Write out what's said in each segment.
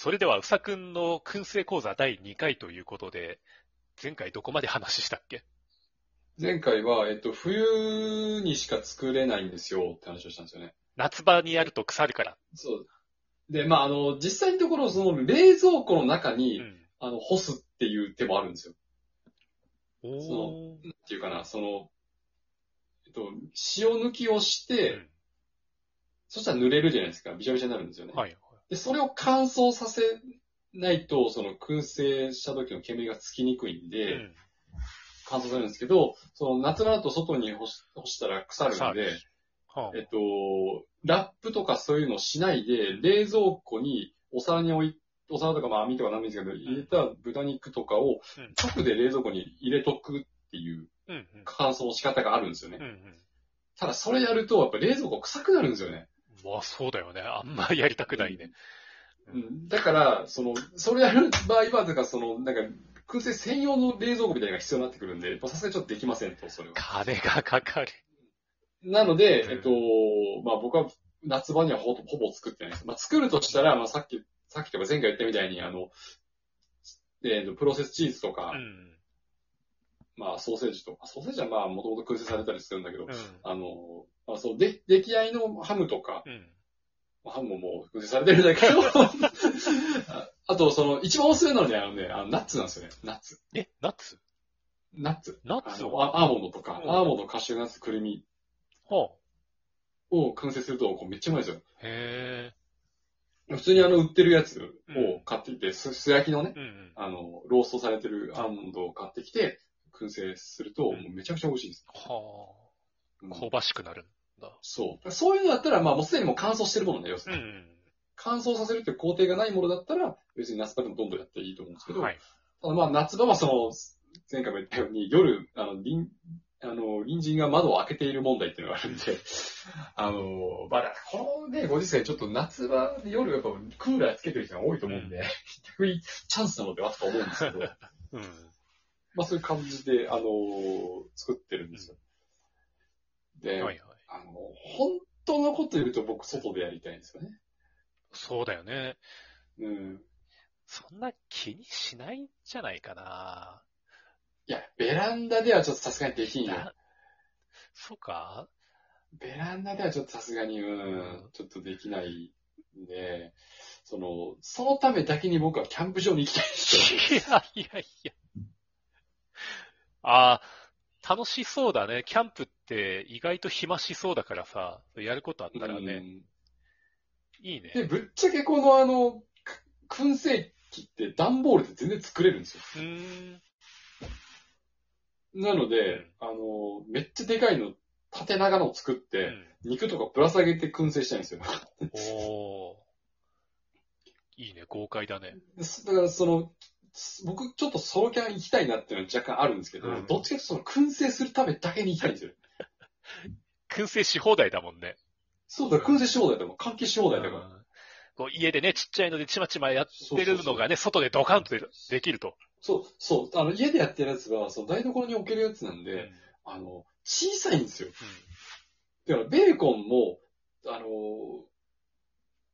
それでは、うさくんの燻製講座第2回ということで、前回どこまで話したっけ？前回は、えっと、冬にしか作れないんですよって話をしたんですよね。夏場にやると腐るから。そう。で、まあ、あの、実際のところ、その、冷蔵庫の中に、うん。あの、干すっていう手もあるんですよ。おー。っていうかな、その、えっと、塩抜きをして、うんそしたら濡れるじゃないですか。びしゃびしゃになるんですよね。はい。で、それを乾燥させないと、その、燻製した時の煙がつきにくいんで、うん。乾燥されるんですけど、その、夏場だと外に干し干したら腐る腐んでる、はえっと、ラップとかそういうのをしないで、冷蔵庫にお皿に置い、お皿とかまあ網とか何でもいいんですけど、入れた豚肉とかをうん直で冷蔵庫に入れとくっていう。乾燥の仕方があるんですよね。ただそれやると、やっぱ冷蔵庫臭くなるんですよね。まあ、そうだよね。あんまやりたくないね。うん。だから、その、それやる場合は、だからその、なんか、燻製専用の冷蔵庫みたいなのが必要になってくるんで、さすがにちょっとできませんと、それは。金がかかる。なので、うんえっと、まあ僕は夏場にはほぼほぼ作ってないです。まあ作るとしたら、まあさっき、さっきとか前回言ったみたいに、あの、えっと、プロセスチーズとか、うん。まあソーセージとか、ソーセージはまあもともと燻製されたりするんだけど、うん。あの、まあそう、で、出来合いのハムとか、うん。まあハムももう燻製されてるんだけど、あ あと、その、一番おすすめなのにあのね、あのナッツなんですよね、ナッツ。え、ナッツ？ナッツ。ナッツアアーモンドとか、うんアーモンド、カシューナッツ、くるみはを燻製すると、こうめっちゃうまいですよ。あ、へ普通にあの、売ってるやつを買ってきて、す素焼きのねえ。、うん。あの、ローストされてるアーモンドを買ってきて、燻製すると、もうめちゃくちゃ美味しいです。はうんあ、香ばしくなるんだ。そう。そういうのだったら、まあもうすでにもう乾燥してるものね、要するに。うん。乾燥させるっていう工程がないものだったら、別に夏場でもどんどんやっていいと思うんですけど、はい。ただまあ夏場はその、前回も言ったように、夜、あの、隣、あの、隣人が窓を開けている問題っていうのがあるんで、あの、まあ、このね、ご時世ちょっと夏場で夜やっぱクーラーつけてる人が多いと思うんで、逆にチャンスなのではとか思うんですけど、うん。まあそういう感じで、あの作ってるんですよ。で、はいはい。あの、本当のこと言うと僕外でやりたいんですよね。そうだよね。うん。そんな気にしないんじゃないかな。いや、ベランダではちょっとさすがにできんよ。なそうか？ベランダではちょっとさすがに、ううんん、ちょっとできないんで、その、そのためだけに僕はキャンプ場に行きたいんですよ。いやいやいや。ああ、楽しそうだね。キャンプって意外と暇しそうだからさ、やることあったらね、うんいいね。で、ぶっちゃけこのあの、く燻製機って段ボールで全然作れるんですよ。なので、あの、めっちゃでかいの、縦長のを作って、肉とかぶら下げて燻製したいんですよ。うん、おー。いいね、豪快だね。だからその、僕ちょっとソロキャン行きたいなっていうのは若干あるんですけど、うんどっちかというとその燻製するためだけに行きたいんですよ。燻製し放題だもんね。そうだ、燻製し放題だもん。換気し放題だから。うんこう家でね、ちっちゃいのでちまちまやってるのがね、外でドカンとでできると。そう、そう、あの、家でやってるやつは、その台所に置けるやつなんで、あの、小さいんですよ。だから、ベーコンも、あの、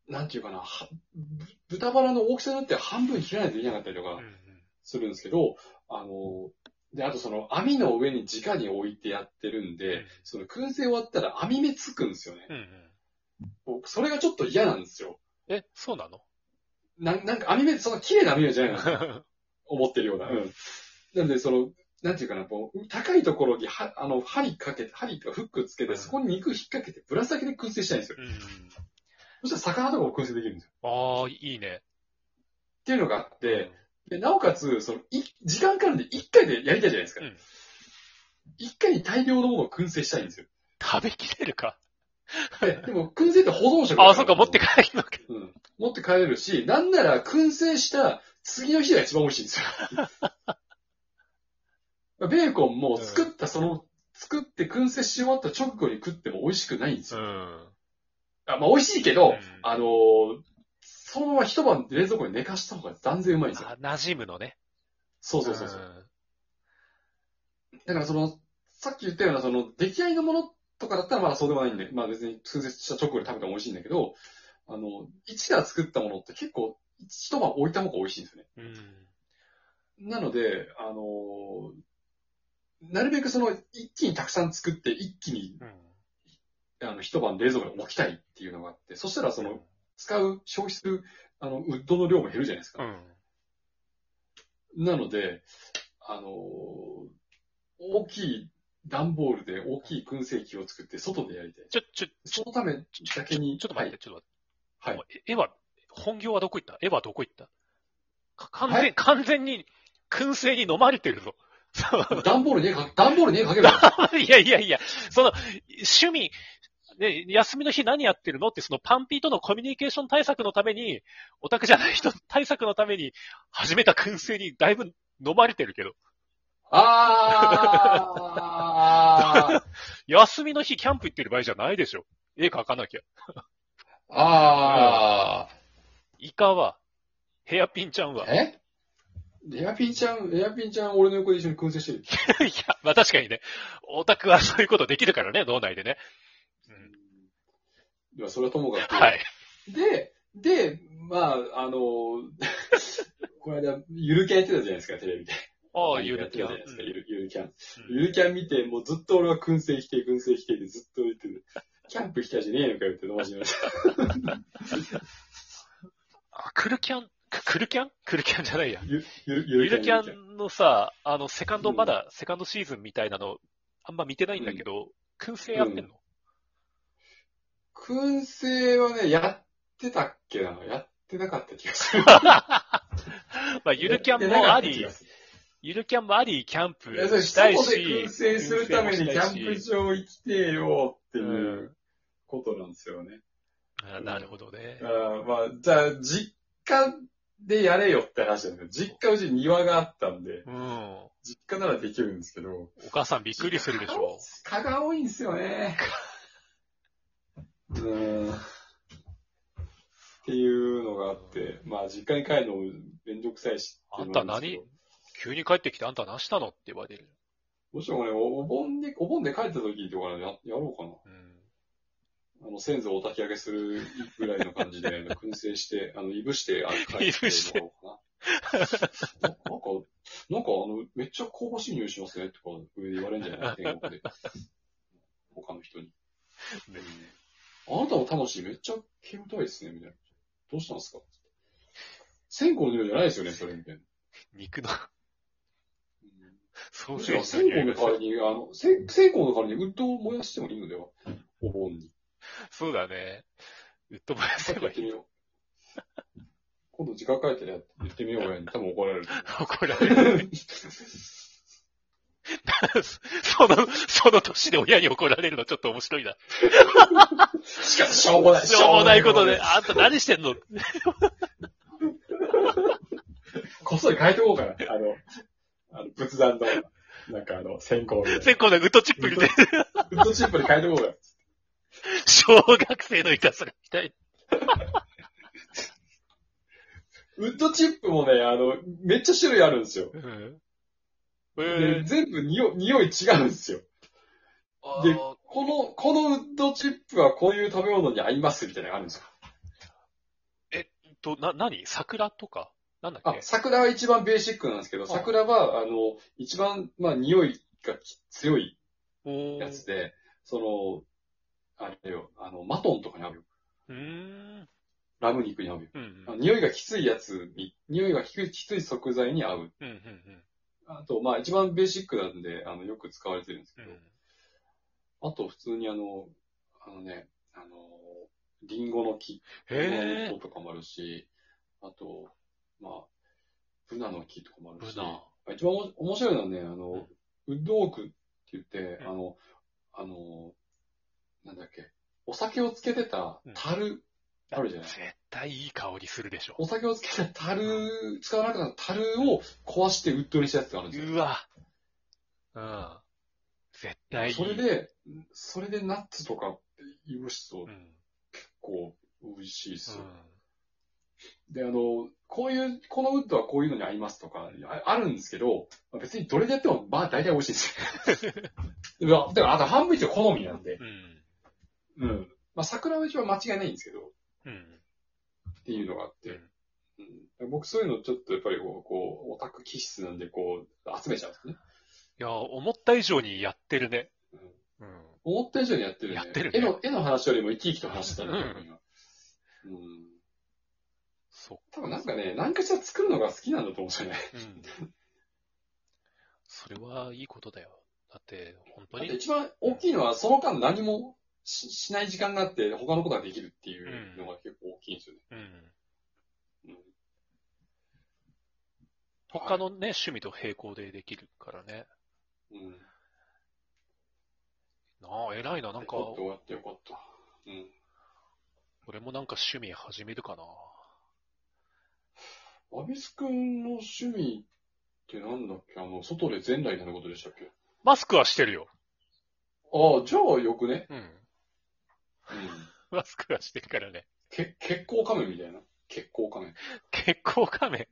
なんていうかな、はぶ豚バラの大きさによっては半分切らないといけなかったりとかするんですけど、あの、で、あとその網の上に直に置いてやってるんで、うんその燻製終わったら網目つくんですよね。うんうん僕、それがちょっと嫌なんですよ。え、そうなの？ななんか網目、そんな綺麗な網目じゃないな。思ってるような。うん。なんで、その、なんていうかな、こう、高いところに、は、あの、針かけて、針とかフックつけて、うんそこに肉引っ掛けて、ぶら下げで燻製したいんですよ。うんうんそしたら魚とかも燻製できるんですよ。ああ、いいね。っていうのがあって、で、なおかつ、その、い、時間かかるんで、一回でやりたいじゃないですかうん。一、回に大量のものを燻製したいんですよ。食べきれるか。ででも、燻製って保存食ああ、そっか、持って帰るのか。うん。持って帰れるし、なんなら燻製した次の日が一番美味しいんですよ。ベーコンも作ったその、作って燻製し終わった直後に食っても美味しくないんですよ。うん。あまあ美味しいけど、うんあのーそのまま一晩冷蔵庫に寝かした方が断然うまいんですよ。あ馴染むのね。そうそうそうそう。んだからその、さっき言ったようなその、出来合いのものとかだったらまだそうでもないんで、まあ別に燻製した直後に食べても美味しいんだけど、あの、一から作ったものって結構、一晩置いた方が美味しいんですよね。うん。なので、あのーなるべくその、一気にたくさん作って、一気に、うん。あの、一晩冷蔵庫に置きたいっていうのがあって、そしたらその、使う、消費する、あの、ウッドの量も減るじゃないですか。うん。なので、あのー大きい段ボールで大きい燻製機を作って外でやりたい。ちょ、ちょ、そのためだけに。ちょっと待って、ちょっとはい。待って。絵は、本業はどこ行った？絵はどこ行った？か完全、はい完全に、燻製に飲まれてるぞ。段ボールに絵か、段ボールに絵かける いやいやいや、その、趣味、ね、休みの日何やってるのって、そのパンピーとのコミュニケーション対策のために、オタクじゃない人対策のために始めた燻製にだいぶ飲まれてるけど、あー。休みの日キャンプ行ってる場合じゃないでしょ。絵描かなきゃ。あイカは、ヘアピンちゃんはー。。え？エアピンちゃん、エアピンちゃん俺の横で一緒に燻製してる。いや、まあ確かにね、オタクはそういうことできるからね、脳内でね。うんいや、それはともかく。はい。で、で、まあ、あの、この間、ゆるキャンやってたじゃないですか、テレビで。ああ、ゆるキャン。ゆるゆるキャン。うんゆるキャン見て、もうずっと俺は燻製否定、燻製否定でずっと言ってる。キャンプ来たじゃねえのかよって飲ましました。あクルキャン、ククルキャン？クルキャンじゃないや。ゆゆるゆるキャンのさ、あの、セカンド、まだ、セカンドシーズンみたいなの、あんま見てないんだけど、燻製やってんの、燻製はね、やってたっけなやってなかった気がする。まあ、ゆるキャンもありゆるキャンもあり、キャンプしたい外で燻し、製するためにキャンプ場行きてえよっていうことなんですよね。うんあなるほどね。あーまあ、じゃあ、実家でやれよって話なんですけど、実家うちに庭があったんで、うん。お実家ならできるんですけど、母さんびっくりするでしょ。蚊が多いんですよね。うーん。っていうのがあって、まあ、実家に帰るのもめんどくさいしっていうのもあるんですけど急に帰ってきてあんた何したの？って言われる。もしもね、おお盆に、お盆で帰った時とかややろうかな。うん。あの、先祖をお焚き上げするぐらいの感じで、燻製して、あの、いぶして、あ帰いぶしてもらおうかな。なんか、なんか、あの、めっちゃ香ばしい匂いしますね、とか、上で言われるんじゃない？天国で。他の人に。あなたの魂めっちゃ煙たいですね、みたいな。どうしたんですか？線香の匂いじゃないですよね、それ、みたいな。肉の、うんソーセーむしろジの匂いが線香の代わりに、あの、線線香の代わりにウッドを燃やしてもいいの？ではお盆に。そうだね。ウッド燃やせばいい。やってみよう。今度時間書いてや言ってみようやに多分怒られる。怒られる。その、その年で親に怒られるのちょっと面白いな。しかし、しょうもない。しょうもないことで、あんた何してんの？こっそり変えておこうかな。あの、あの仏壇の、なんかあの、線香で。線香でウッドチップ入れて、ウッドチップで変えておこうか。小学生のいたずらみたい。ウッドチップもね、あの、めっちゃ種類あるんですよ。うん。で、全部匂い、匂い違うんですよ。でこの、このウッドチップはこういう食べ物に合いますみたいなのがあるんですよ。と、な、何？桜とか？なんだっあけ、桜は一番ベーシックなんですけど、ん桜は、あの、一番、まあ、匂いがき強いやつで、その、あれよ、あの、マトンとかに合うよ。うーん。ラム肉に合うよ。うんあの匂いがきついやつに、匂いがきついきつい食材に合う。うん。うん。うん。あと、まあ一番ベーシックなんで、あの、よく使われてるんですけど、うん。あと普通にあの、あのね、あの、リンゴの木、のとかもあるし、あと、まあ、ブナの木とかもあるし、ブナ。一番おも面白いのはね、あの、ウッドオークって言って、うん。あの、あの、なんだっけ、お酒をつけてた樽、あるじゃない絶対いい香りするでしょ。お酒をつけた樽、使わなかった樽を壊してウッドにしたやつがあるんですよ。うわ。うん。絶対いい。それで、それでナッツとかいぶすとうん。結構美味しいですよ。うん。で、あの、こういう、このウッドはこういうのに合いますとか、ああるんですけど、まあ別にどれでやっても、まあ大体美味しいですよ。だから、だからあと半分以上好みなんで、うん。うん。まあ桜は一番間違いないんですけど、うん。っていうのがあって、うんうん、僕そういうのちょっとやっぱりこう、こうオタク気質なんで、こう、集めちゃうんですね。いや、思った以上にやってるね。うんうん。思った以上にやってるね。やってるね絵の、絵の話よりも生き生きと話してたね、うん今うん。そ多分なんかね、何かしら作るのが好きなんだと思うんですよね。う。うん。それはいいことだよ。だって、本当に。だって一番大きいのは、その間何もししない時間があって、他のことができるっていうのが結構大きいんですよね。うん。うん他のね、趣味と並行でできるからね。うん。なあ、偉いな。なんか、どうやってよかった。うん。俺もなんか趣味始めるかな。アビス君の趣味ってなんだっけ？あの、外で全裸になることでしたっけ？マスクはしてるよ。ああ、じゃあよくね。うん。うん。マスクはしてるからね。け、血行仮面みたいな？血行仮面。月光仮面。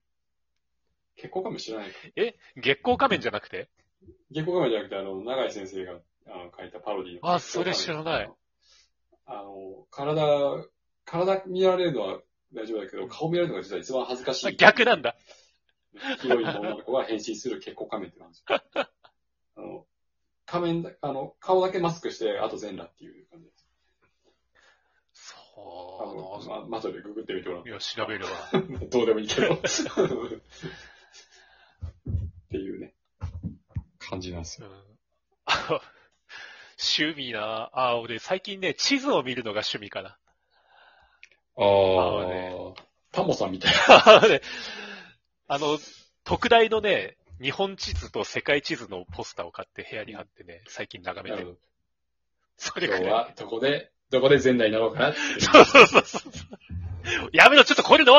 血行仮面知らないかえ？月光仮面じゃなくて？月行仮面じゃなくて、あの、長井先生があの書いたパロディの。あそれ知らない。あの、体、体見られるのは大丈夫だけど、顔見られるのが実は一番恥ずかしあい。逆なんだ。ヒロインの女の子が変身する血行仮面ってなんですよ。あの、仮面だ、あの、顔だけマスクして、あと全裸っていう感じです。あの、そま、後でググってみてもらう。いや、調べるわ。う。どうでもいいけど。っていうね、感じなんですよ。うんあ 趣味なあ、俺最近ね、地図を見るのが趣味かな。ああねタモさんみたい あのねあの、特大のね、日本地図と世界地図のポスターを買って部屋に貼ってね、最近眺な。めてる。なるほど。今日それぐらい。はどこで、どこで全裸になろうかなって。そうそうそうそう。やめろ、ちょっとこれで